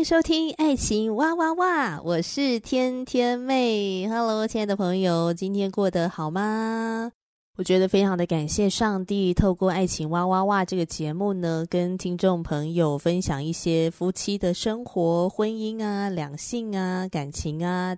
迎收听《爱情哇哇哇》，我是天天妹。Hello，亲爱的朋友，今天过得好吗？我觉得非常的感谢上帝，透过《爱情哇哇哇》这个节目呢，跟听众朋友分享一些夫妻的生活、婚姻啊、两性啊、感情啊。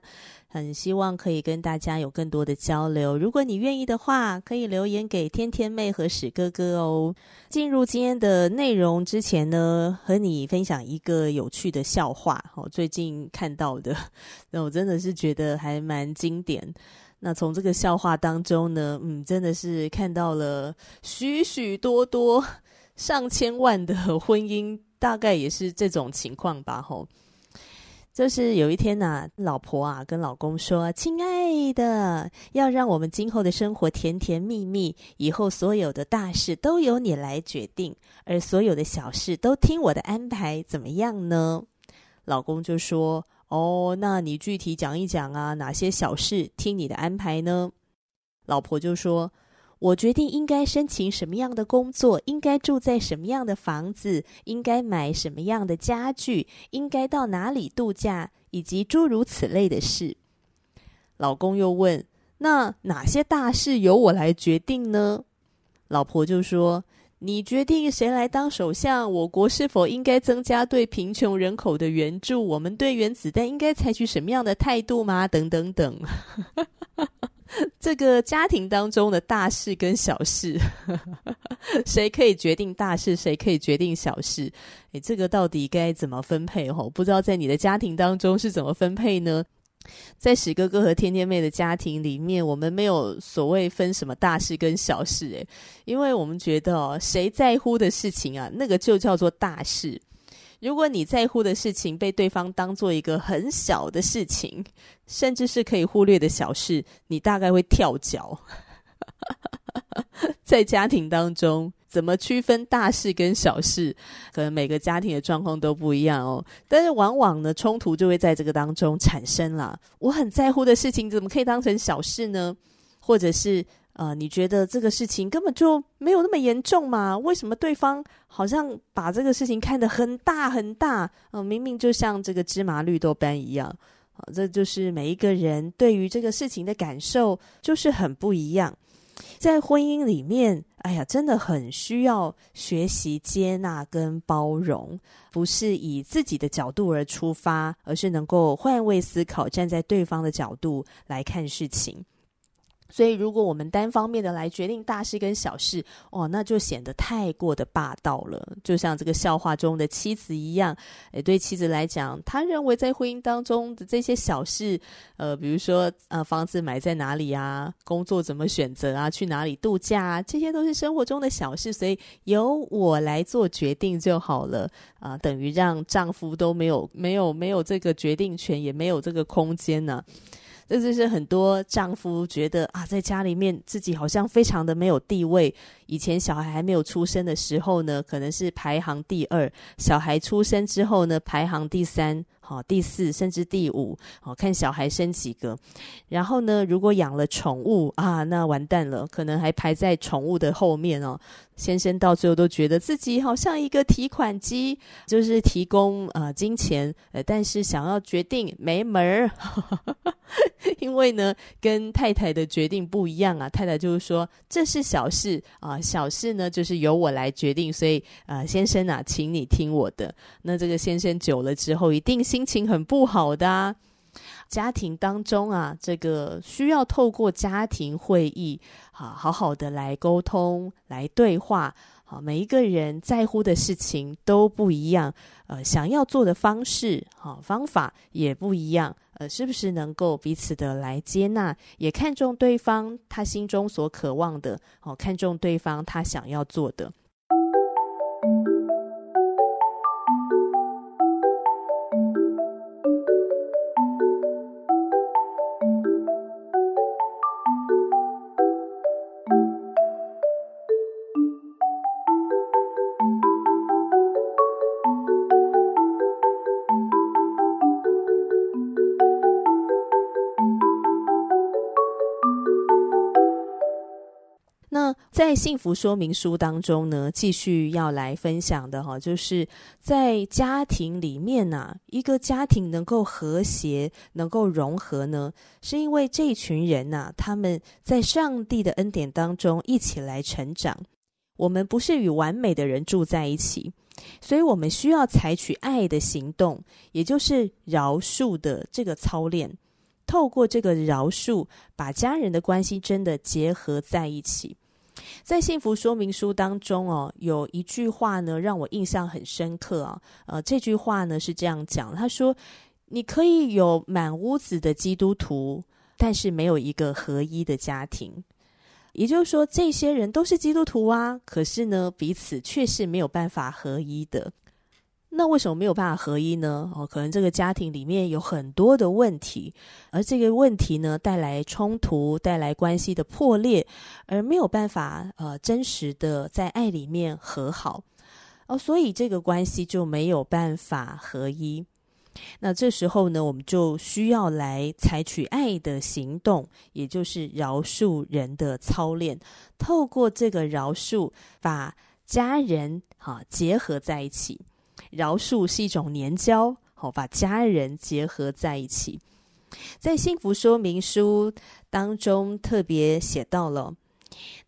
很希望可以跟大家有更多的交流。如果你愿意的话，可以留言给天天妹和史哥哥哦。进入今天的内容之前呢，和你分享一个有趣的笑话。我最近看到的，那我真的是觉得还蛮经典。那从这个笑话当中呢，嗯，真的是看到了许许多多 上千万的 婚姻，大概也是这种情况吧，吼。就是有一天呐、老婆啊跟老公说：“亲爱的，要让我们今后的生活甜甜蜜蜜，以后所有的大事都由你来决定，而所有的小事都听我的安排，怎么样呢？”老公就说：“哦，那你具体讲一讲啊，哪些小事听你的安排呢？”老婆就说。我决定应该申请什么样的工作，应该住在什么样的房子，应该买什么样的家具，应该到哪里度假，以及诸如此类的事。老公又问：“那哪些大事由我来决定呢？”老婆就说：“你决定谁来当首相，我国是否应该增加对贫穷人口的援助，我们对原子弹应该采取什么样的态度吗？等等等。”这个家庭当中的大事跟小事，谁可以决定大事，谁可以决定小事？诶，这个到底该怎么分配？吼，不知道在你的家庭当中是怎么分配呢？在史哥哥和天天妹的家庭里面，我们没有所谓分什么大事跟小事，诶，因为我们觉得哦，谁在乎的事情啊，那个就叫做大事。如果你在乎的事情被对方当做一个很小的事情，甚至是可以忽略的小事，你大概会跳脚。在家庭当中，怎么区分大事跟小事？可能每个家庭的状况都不一样哦。但是往往呢，冲突就会在这个当中产生了。我很在乎的事情，怎么可以当成小事呢？或者是？呃，你觉得这个事情根本就没有那么严重嘛？为什么对方好像把这个事情看得很大很大？呃，明明就像这个芝麻绿豆般一样。好，这就是每一个人对于这个事情的感受就是很不一样。在婚姻里面，哎呀，真的很需要学习接纳跟包容，不是以自己的角度而出发，而是能够换位思考，站在对方的角度来看事情。所以，如果我们单方面的来决定大事跟小事，哦，那就显得太过的霸道了。就像这个笑话中的妻子一样，诶，对妻子来讲，他认为在婚姻当中的这些小事，呃，比如说，呃，房子买在哪里啊，工作怎么选择啊，去哪里度假啊，这些都是生活中的小事，所以由我来做决定就好了。啊，等于让丈夫都没有没有没有这个决定权，也没有这个空间呢，这就是很多丈夫觉得啊，在家里面自己好像非常的没有地位。以前小孩还没有出生的时候呢，可能是排行第二；小孩出生之后呢，排行第三。好，第四甚至第五，好，看小孩生几个。然后呢，如果养了宠物啊，那完蛋了，可能还排在宠物的后面哦。先生到最后都觉得自己好像一个提款机，就是提供呃金钱，呃，但是想要决定没门儿，因为呢，跟太太的决定不一样啊。太太就是说这是小事啊，小事呢就是由我来决定，所以呃，先生啊，请你听我的。那这个先生久了之后，一定心情很不好的。家庭当中啊，这个需要透过家庭会议，啊，好好的来沟通、来对话。好，每一个人在乎的事情都不一样，呃，想要做的方式、好方法也不一样，呃，是不是能够彼此的来接纳，也看重对方他心中所渴望的，哦，看重对方他想要做的。在幸福说明书当中呢，继续要来分享的哈，就是在家庭里面呐、一个家庭能够和谐、能够融合呢，是因为这群人呐、他们在上帝的恩典当中一起来成长。我们不是与完美的人住在一起，所以我们需要采取爱的行动，也就是饶恕的这个操练。透过这个饶恕，把家人的关系真的结合在一起。在幸福说明书当中哦，有一句话呢，让我印象很深刻啊。呃，这句话呢是这样讲，他说：“你可以有满屋子的基督徒，但是没有一个合一的家庭。也就是说，这些人都是基督徒啊，可是呢，彼此却是没有办法合一的。”那为什么没有办法合一呢？哦，可能这个家庭里面有很多的问题，而这个问题呢，带来冲突，带来关系的破裂，而没有办法呃真实的在爱里面和好哦，所以这个关系就没有办法合一。那这时候呢，我们就需要来采取爱的行动，也就是饶恕人的操练，透过这个饶恕，把家人哈结合在一起。饶恕是一种粘胶，好，把家人结合在一起。在幸福说明书当中特别写到了，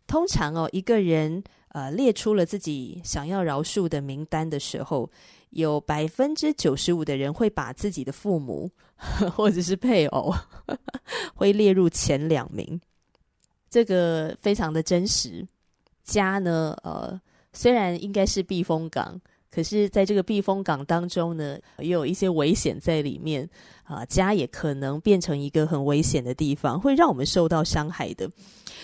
通常哦，一个人呃列出了自己想要饶恕的名单的时候，有百分之九十五的人会把自己的父母 或者是配偶会列入前两名，这个非常的真实。家呢，呃，虽然应该是避风港。可是，在这个避风港当中呢，也有一些危险在里面啊，家也可能变成一个很危险的地方，会让我们受到伤害的。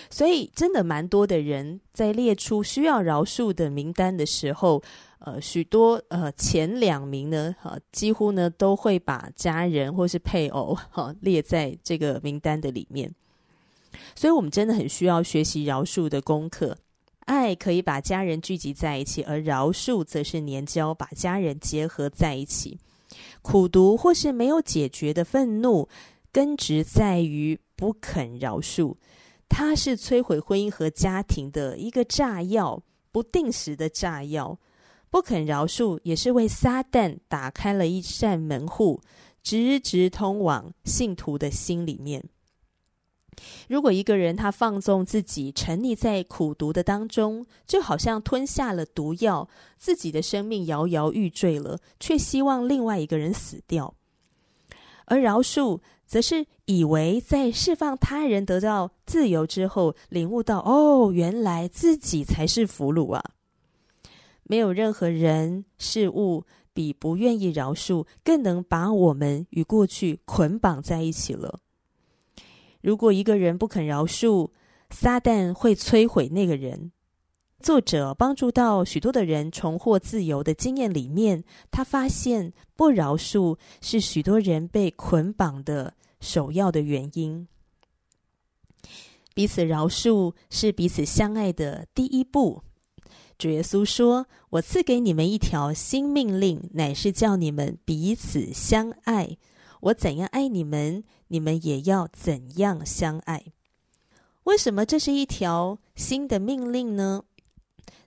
所以，真的蛮多的人在列出需要饶恕的名单的时候，呃，许多呃前两名呢，哈、几乎呢都会把家人或是配偶哈、列在这个名单的里面。所以我们真的很需要学习饶恕的功课。爱可以把家人聚集在一起，而饶恕则是粘胶，把家人结合在一起。苦读或是没有解决的愤怒，根植在于不肯饶恕，它是摧毁婚姻和家庭的一个炸药，不定时的炸药。不肯饶恕，也是为撒旦打开了一扇门户，直直通往信徒的心里面。如果一个人他放纵自己，沉溺在苦毒的当中，就好像吞下了毒药，自己的生命摇摇欲坠了，却希望另外一个人死掉。而饶恕，则是以为在释放他人得到自由之后，领悟到哦，原来自己才是俘虏啊！没有任何人事物比不愿意饶恕更能把我们与过去捆绑在一起了。如果一个人不肯饶恕，撒旦会摧毁那个人。作者帮助到许多的人重获自由的经验里面，他发现不饶恕是许多人被捆绑的首要的原因。彼此饶恕是彼此相爱的第一步。主耶稣说：“我赐给你们一条新命令，乃是叫你们彼此相爱。”我怎样爱你们，你们也要怎样相爱。为什么这是一条新的命令呢？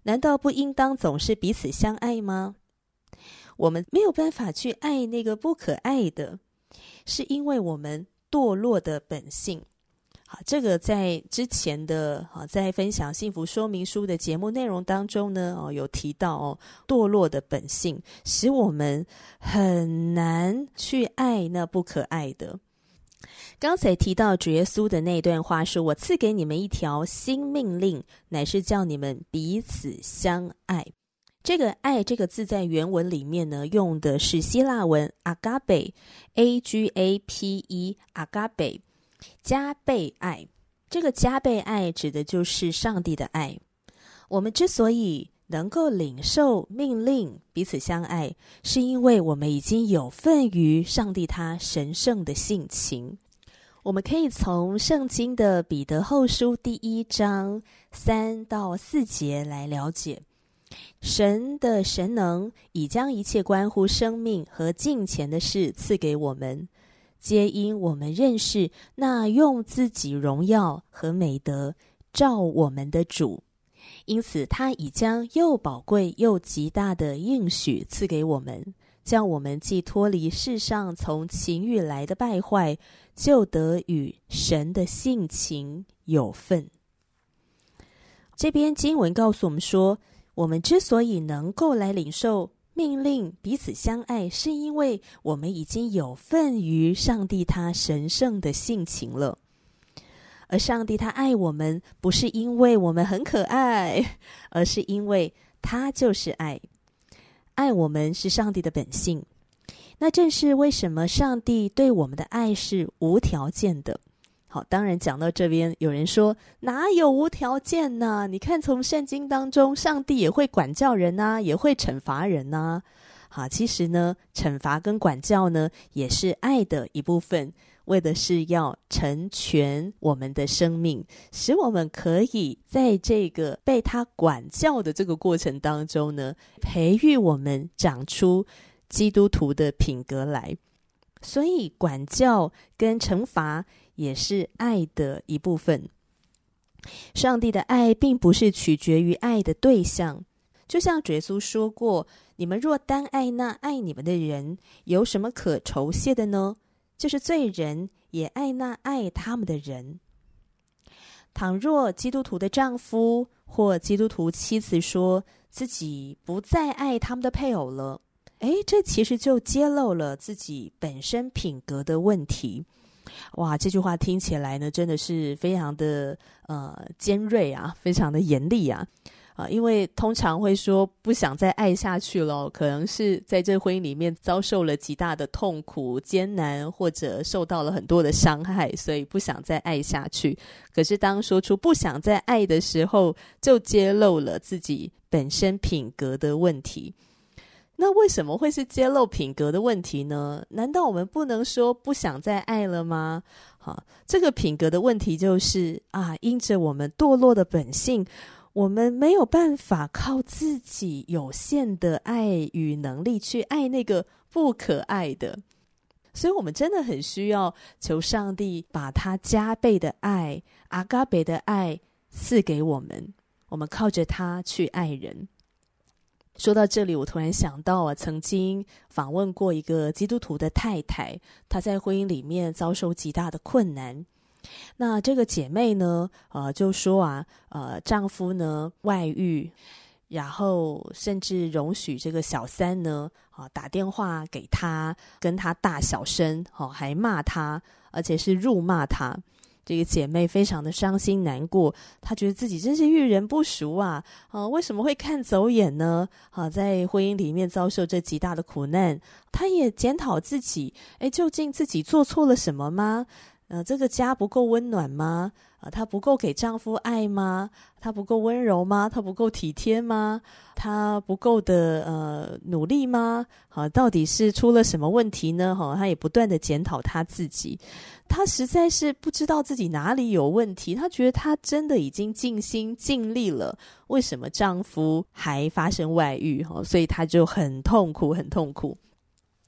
难道不应当总是彼此相爱吗？我们没有办法去爱那个不可爱的，是因为我们堕落的本性。这个在之前的啊，在分享幸福说明书的节目内容当中呢，哦，有提到哦，堕落的本性使我们很难去爱那不可爱的。刚才提到主耶稣的那段话说：“我赐给你们一条新命令，乃是叫你们彼此相爱。”这个“爱”这个字在原文里面呢，用的是希腊文 “agape”，a g a p e，agape，加倍爱。这个加倍爱指的就是上帝的爱。我们之所以能够领受命令，彼此相爱，是因为我们已经有份于上帝他神圣的性情。我们可以从圣经的彼得后书第一章三到四节来了解。神的神能已将一切关乎生命和敬虔的事赐给我们，皆因我们认识那用自己荣耀和美德照我们的主，因此他已将又宝贵又极大的应许赐给我们，叫我们既脱离世上从情欲来的败坏，就得与神的性情有份。这边经文告诉我们说，我们之所以能够来领受命令，彼此相爱，是因为我们已经有份于上帝他神圣的性情了。而上帝他爱我们，不是因为我们很可爱，而是因为他就是爱。爱我们是上帝的本性。那正是为什么上帝对我们的爱是无条件的。好，当然讲到这边，有人说哪有无条件呢？你看从圣经当中，上帝也会管教人呐，也会惩罚人呐。好，其实呢，惩罚跟管教呢，也是爱的一部分，为的是要成全我们的生命，使我们可以在这个被他管教的这个过程当中呢，培育我们长出基督徒的品格来。所以，管教跟惩罚。也是爱的一部分。上帝的爱并不是取决于爱的对象，就像耶稣说过：“你们若单爱那爱你们的人，有什么可酬谢的呢？就是罪人也爱那爱他们的人。”倘若基督徒的丈夫或基督徒妻子说自己不再爱他们的配偶了，诶，这其实就揭露了自己本身品格的问题。哇，这句话听起来呢，真的是非常的呃尖锐啊，非常的严厉啊，啊、因为通常会说不想再爱下去了，可能是在这婚姻里面遭受了极大的痛苦、艰难，或者受到了很多的伤害，所以不想再爱下去。可是当说出不想再爱的时候，就揭露了自己本身品格的问题。那为什么会是揭露品格的问题呢？难道我们不能说不想再爱了吗？好，这个品格的问题就是啊，因着我们堕落的本性，我们没有办法靠自己有限的爱与能力去爱那个不可爱的，所以我们真的很需要求上帝把他加倍的爱、阿嘎贝的爱赐给我们，我们靠着他去爱人。说到这里，我突然想到啊，曾经访问过一个基督徒的太太，她在婚姻里面遭受极大的困难。那这个姐妹呢，呃，就说啊，呃，丈夫呢外遇，然后甚至容许这个小三呢，啊，打电话给她，跟她大小声，哦，还骂她，而且是辱骂她。这个姐妹非常的伤心难过，她觉得自己真是遇人不淑啊！啊，为什么会看走眼呢？啊，在婚姻里面遭受这极大的苦难，她也检讨自己，诶，究竟自己做错了什么吗？呃，这个家不够温暖吗？啊，她不够给丈夫爱吗？她不够温柔吗？她不够体贴吗？她不够的呃努力吗？好，到底是出了什么问题呢？哈，她也不断的检讨她自己，她实在是不知道自己哪里有问题。她觉得她真的已经尽心尽力了，为什么丈夫还发生外遇？哈，所以她就很痛苦，很痛苦。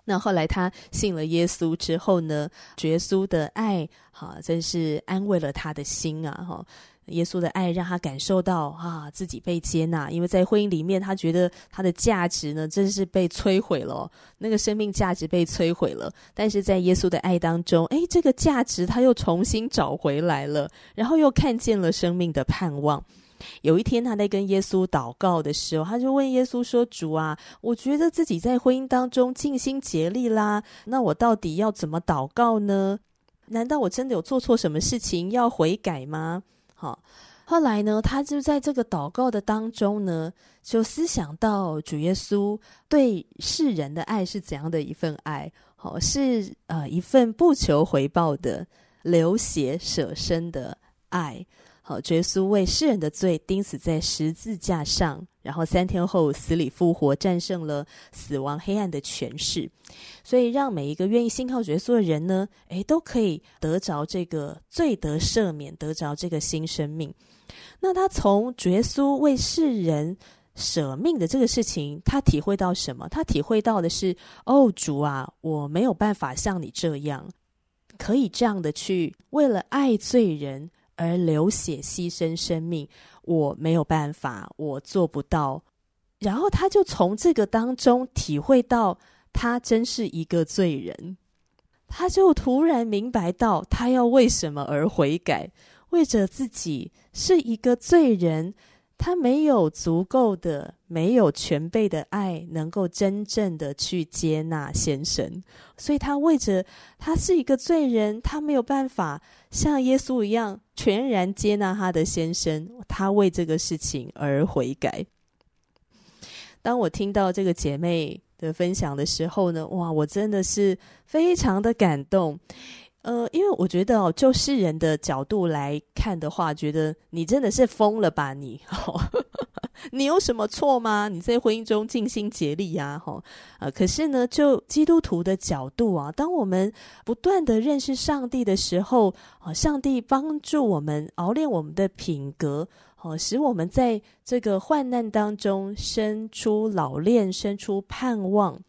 那后来她信了耶稣之后呢，耶稣的爱，哈，真是安慰了她的心啊，哈。耶稣的爱让他感受到啊，自己被接纳，因为在婚姻里面，他觉得他的价值呢，真是被摧毁了，那个生命价值被摧毁了。但是在耶稣的爱当中，诶，这个价值他又重新找回来了，然后又看见了生命的盼望。有一天，他在跟耶稣祷告的时候，他就问耶稣说：“主啊，我觉得自己在婚姻当中尽心竭力啦，那我到底要怎么祷告呢？难道我真的有做错什么事情要悔改吗？”好，后来呢，他就在这个祷告的当中呢，就思想到主耶稣对世人的爱是怎样的一份爱，好，是呃一份不求回报的流血舍身的爱。好，耶稣为世人的罪钉死在十字架上，然后三天后死里复活，战胜了死亡黑暗的权势，所以让每一个愿意信靠耶稣的人呢，诶，都可以得着这个罪得赦免，得着这个新生命。那他从耶稣为世人舍命的这个事情，他体会到什么？他体会到的是，哦，主啊，我没有办法像你这样，可以这样的去为了爱罪人。而流血牺牲生命，我没有办法，我做不到。然后他就从这个当中体会到，他真是一个罪人。他就突然明白到，他要为什么而悔改，为着自己是一个罪人。他没有足够的、没有全备的爱，能够真正的去接纳先生，所以他为着他是一个罪人，他没有办法像耶稣一样全然接纳他的先生，他为这个事情而悔改。当我听到这个姐妹的分享的时候呢，哇，我真的是非常的感动。呃，因为我觉得哦，就世人的角度来看的话，觉得你真的是疯了吧？你，你有什么错吗？你在婚姻中尽心竭力呀，哈，呃，可是呢，就基督徒的角度啊，当我们不断的认识上帝的时候，啊，上帝帮助我们熬炼我们的品格，哦，使我们在这个患难当中生出老练，生出盼望。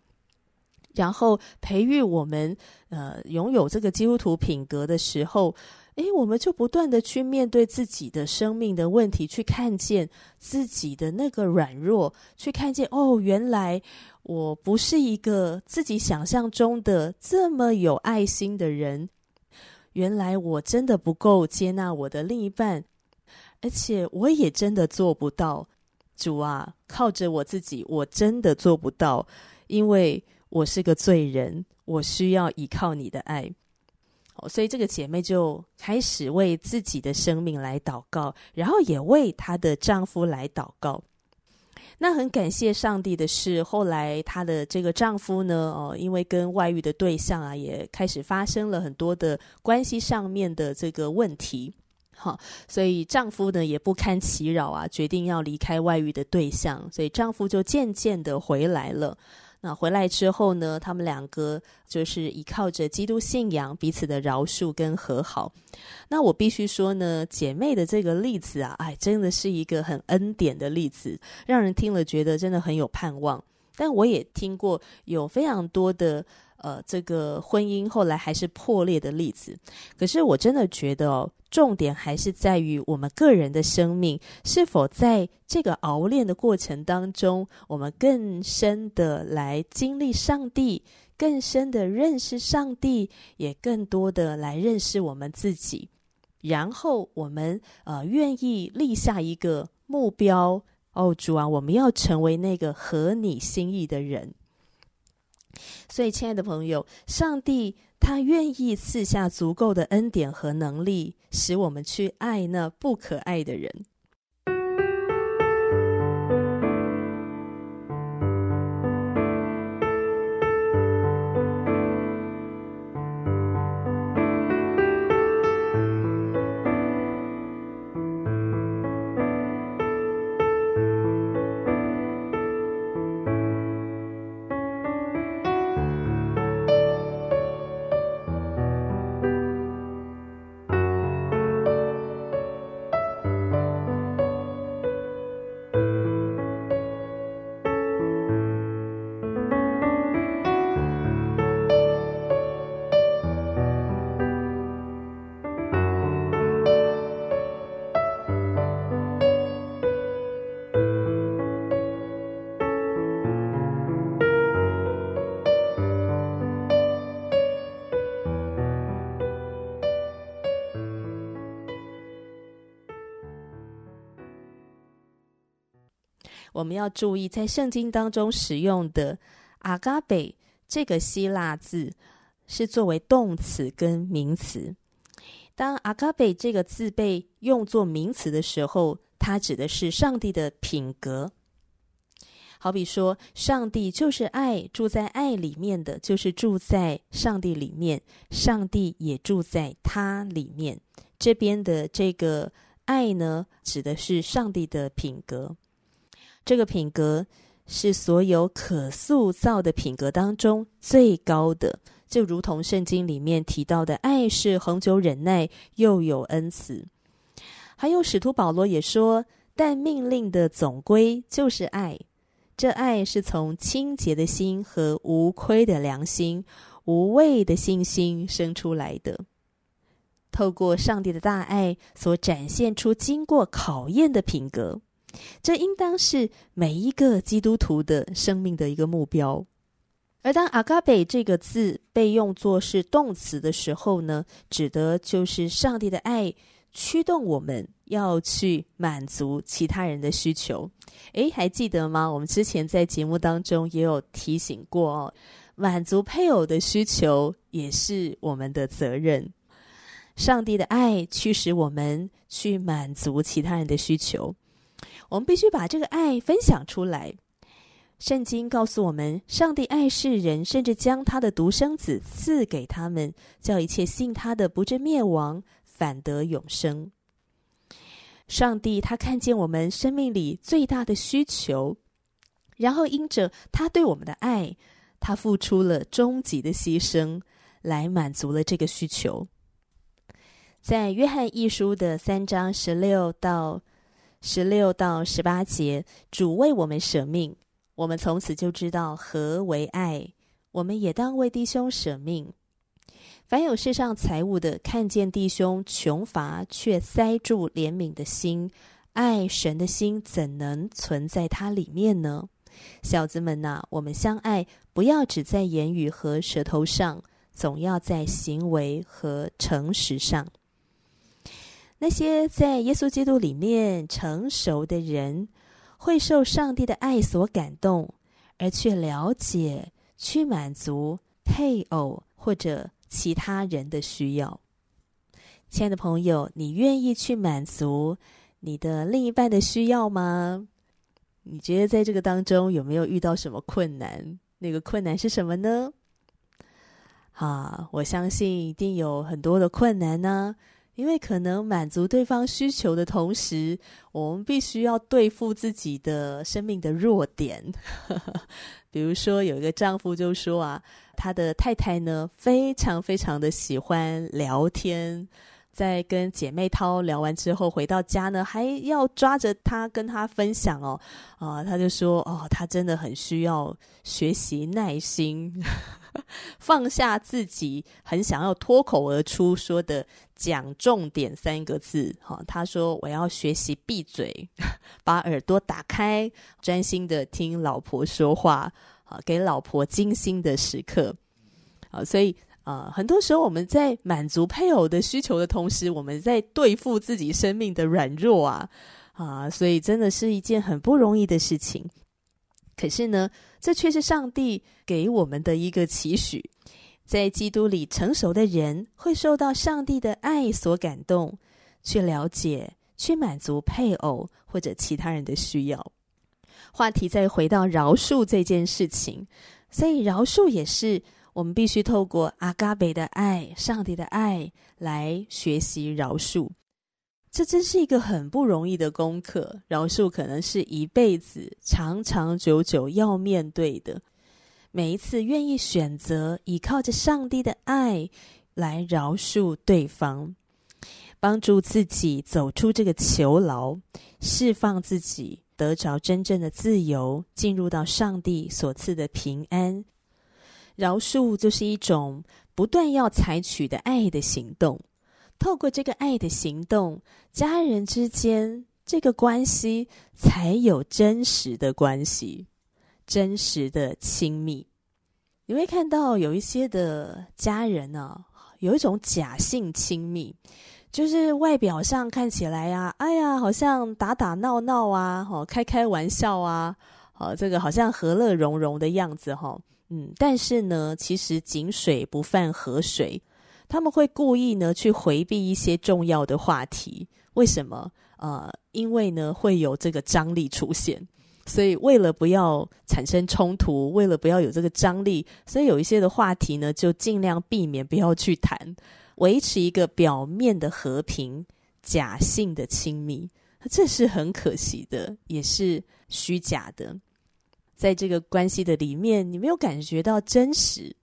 然后培育我们，呃，拥有这个基督徒品格的时候，诶，我们就不断的去面对自己的生命的问题，去看见自己的那个软弱，去看见哦，原来我不是一个自己想象中的这么有爱心的人，原来我真的不够接纳我的另一半，而且我也真的做不到。主啊，靠着我自己，我真的做不到，因为。我是个罪人，我需要依靠你的爱。哦，所以这个姐妹就开始为自己的生命来祷告，然后也为她的丈夫来祷告。那很感谢上帝的是，后来她的这个丈夫呢，哦，因为跟外遇的对象啊，也开始发生了很多的关系上面的这个问题。好，所以丈夫呢也不堪其扰啊，决定要离开外遇的对象，所以丈夫就渐渐的回来了。那回来之后呢，他们两个就是依靠着基督信仰，彼此的饶恕跟和好。那我必须说呢，姐妹的这个例子啊，哎，真的是一个很恩典的例子，让人听了觉得真的很有盼望。但我也听过有非常多的。呃，这个婚姻后来还是破裂的例子，可是我真的觉得哦，重点还是在于我们个人的生命是否在这个熬炼的过程当中，我们更深的来经历上帝，更深的认识上帝，也更多的来认识我们自己，然后我们呃愿意立下一个目标哦，主啊，我们要成为那个合你心意的人。所以，亲爱的朋友，上帝他愿意赐下足够的恩典和能力，使我们去爱那不可爱的人。我们要注意，在圣经当中使用的“阿嘎贝”这个希腊字，是作为动词跟名词。当阿嘎贝这个字被用作名词的时候，它指的是上帝的品格。好比说，上帝就是爱，住在爱里面的，就是住在上帝里面，上帝也住在他里面。这边的这个爱呢，指的是上帝的品格。这个品格是所有可塑造的品格当中最高的。就如同圣经里面提到的，爱是恒久忍耐，又有恩慈。还有使徒保罗也说，但命令的总归就是爱。这爱是从清洁的心和无亏的良心、无畏的信心生出来的。透过上帝的大爱所展现出经过考验的品格，这应当是每一个基督徒的生命的一个目标。而当阿嘎贝这个字被用作是动词的时候呢，指的就是上帝的爱驱动我们要去满足其他人的需求。诶，还记得吗？我们之前在节目当中也有提醒过哦，满足配偶的需求也是我们的责任。上帝的爱驱使我们去满足其他人的需求，我们必须把这个爱分享出来。圣经告诉我们，上帝爱世人，甚至将他的独生子赐给他们，叫一切信他的不至灭亡，反得永生。上帝他看见我们生命里最大的需求，然后因着他对我们的爱，他付出了终极的牺牲，来满足了这个需求。在约翰一书的三章十六到十六到十八节，主为我们舍命。我们从此就知道何为爱，我们也当为弟兄舍命。凡有世上财物的，看见弟兄穷乏，却塞住怜悯的心，爱神的心怎能存在他里面呢？小子们呐、我们相爱，不要只在言语和舌头上，总要在行为和诚实上。那些在耶稣基督里面成熟的人，会受上帝的爱所感动，而去了解、去满足配偶或者其他人的需要。亲爱的朋友，你愿意去满足你的另一半的需要吗？你觉得在这个当中有没有遇到什么困难？那个困难是什么呢？啊，我相信一定有很多的困难呢。因为可能满足对方需求的同时，我们必须要对付自己的生命的弱点。比如说，有一个丈夫就说啊，他的太太呢，非常非常的喜欢聊天。在跟姐妹涛聊完之后，回到家呢，还要抓着他跟他分享哦，啊，他就说哦，他真的很需要学习耐心，放下自己很想要脱口而出说的讲重点三个字，哈，他说我要学习闭嘴，把耳朵打开，专心的听老婆说话，啊，给老婆精心的时刻，啊，所以。啊，很多时候我们在满足配偶的需求的同时，我们在对付自己生命的软弱啊，啊，所以真的是一件很不容易的事情。可是呢，这却是上帝给我们的一个期许，在基督里成熟的人会受到上帝的爱所感动，去了解、去满足配偶或者其他人的需要。话题再回到饶恕这件事情，所以饶恕也是。我们必须透过阿嘎贝的爱、上帝的爱来学习饶恕，这真是一个很不容易的功课。饶恕可能是一辈子长长久久要面对的。每一次愿意选择依靠着上帝的爱来饶恕对方，帮助自己走出这个囚牢，释放自己，得着真正的自由，进入到上帝所赐的平安。饶恕就是一种不断要采取的爱的行动，透过这个爱的行动，家人之间这个关系才有真实的关系，真实的亲密。你会看到有一些的家人呢、啊，有一种假性亲密，就是外表上看起来啊，哎呀，好像打打闹闹啊，哦，开开玩笑啊，哦，这个好像和乐融融的样子，哈。嗯，但是呢，其实井水不犯河水，他们会故意呢去回避一些重要的话题。为什么？呃，因为呢会有这个张力出现，所以为了不要产生冲突，为了不要有这个张力，所以有一些的话题呢就尽量避免不要去谈，维持一个表面的和平，假性的亲密，这是很可惜的，也是虚假的。在这个关系的里面，你没有感觉到真实。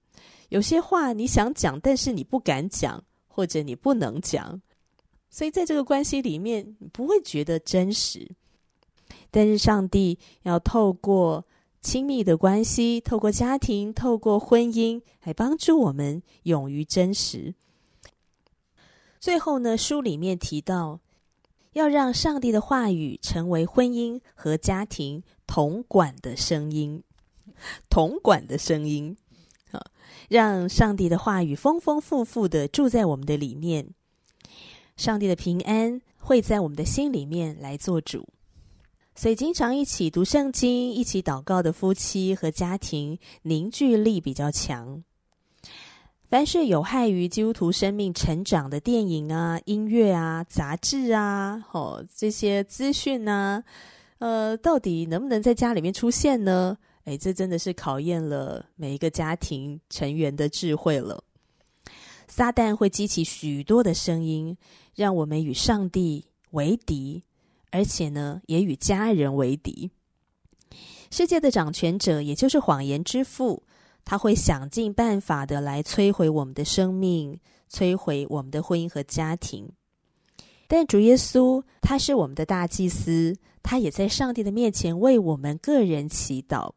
有些话你想讲，但是你不敢讲，或者你不能讲，所以在这个关系里面，你不会觉得真实。但是上帝要透过亲密的关系，透过家庭，透过婚姻，来帮助我们勇于真实。最后呢，书里面提到，要让上帝的话语成为婚姻和家庭统管的声音，统管的声音，让上帝的话语丰丰富富的住在我们的里面，上帝的平安会在我们的心里面来做主，所以经常一起读圣经、一起祷告的夫妻和家庭凝聚力比较强。凡是有害于基督徒生命成长的电影啊、音乐啊、杂志啊，哦，这些资讯呢，呃，到底能不能在家里面出现呢？诶，这真的是考验了每一个家庭成员的智慧了。撒旦会激起许多的声音，让我们与上帝为敌，而且呢，也与家人为敌。世界的掌权者，也就是谎言之父。他会想尽办法的来摧毁我们的生命，摧毁我们的婚姻和家庭。但主耶稣他是我们的大祭司，他也在上帝的面前为我们个人祈祷。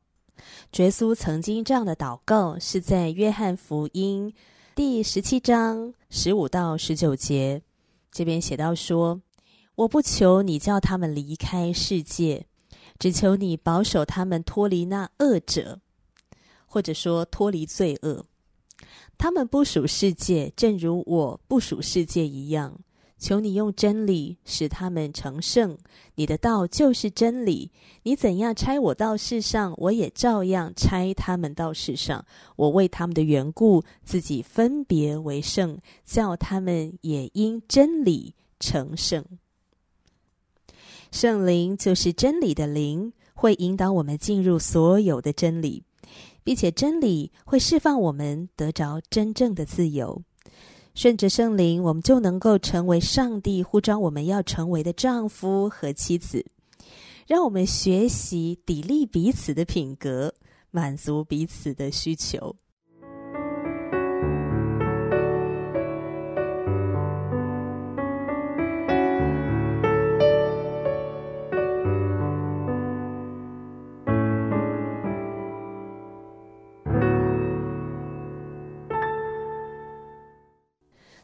主耶稣曾经这样的祷告，是在约翰福音第十七章十五到十九节，这边写到说：“我不求你叫他们离开世界，只求你保守他们脱离那恶者。”或者说脱离罪恶，他们不属世界，正如我不属世界一样。求你用真理使他们成圣。你的道就是真理。你怎样差我到世上，我也照样差他们到世上。我为他们的缘故，自己分别为圣，叫他们也因真理成圣。圣灵就是真理的灵，会引导我们进入所有的真理。并且真理会释放我们得着真正的自由，顺着圣灵，我们就能够成为上帝呼召我们要成为的丈夫和妻子。让我们学习砥砺彼此的品格，满足彼此的需求。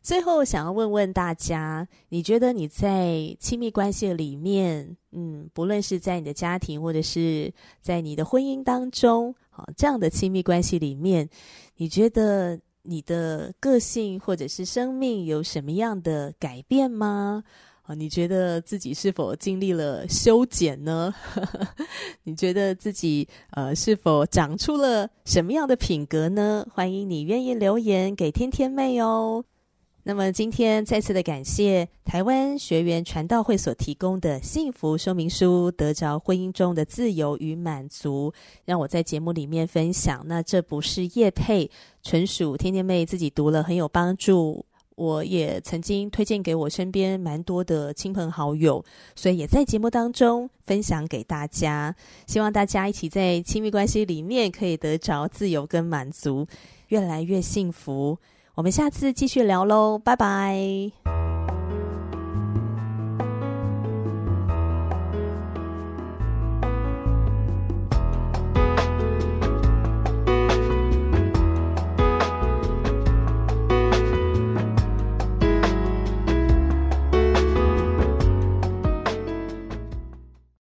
最后，想要问问大家，你觉得你在亲密关系里面，嗯，不论是在你的家庭，或者是在你的婚姻当中，啊，这样的亲密关系里面，你觉得你的个性或者是生命有什么样的改变吗？啊，你觉得自己是否经历了修剪呢？你觉得自己呃是否长出了什么样的品格呢？欢迎你愿意留言给天天妹哦。那么今天再次的感谢台湾学员传道会所提供的幸福说明书，得着婚姻中的自由与满足，让我在节目里面分享。那这不是业配，纯属天天妹自己读了很有帮助。我也曾经推荐给我身边蛮多的亲朋好友，所以也在节目当中分享给大家。希望大家一起在亲密关系里面可以得着自由跟满足，越来越幸福。我们下次继续聊喽，拜拜。